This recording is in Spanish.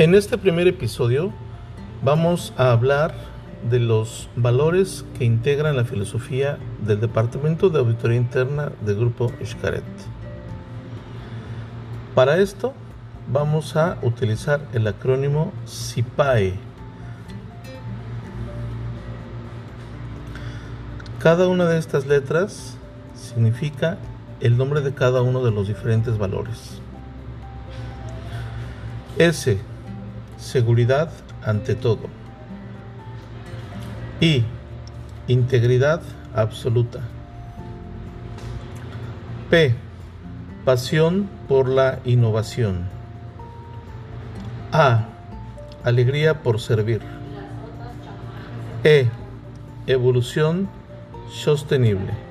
En este primer episodio vamos a hablar de los valores que integran la filosofía del Departamento de Auditoría Interna del Grupo Xcaret. Para esto vamos a utilizar el acrónimo CIPAE. Cada una de estas letras significa el nombre de cada uno de los diferentes valores. S. Seguridad ante todo. I. Integridad absoluta. P. Pasión por la innovación. A. Alegría por servir. E. Evolución sostenible.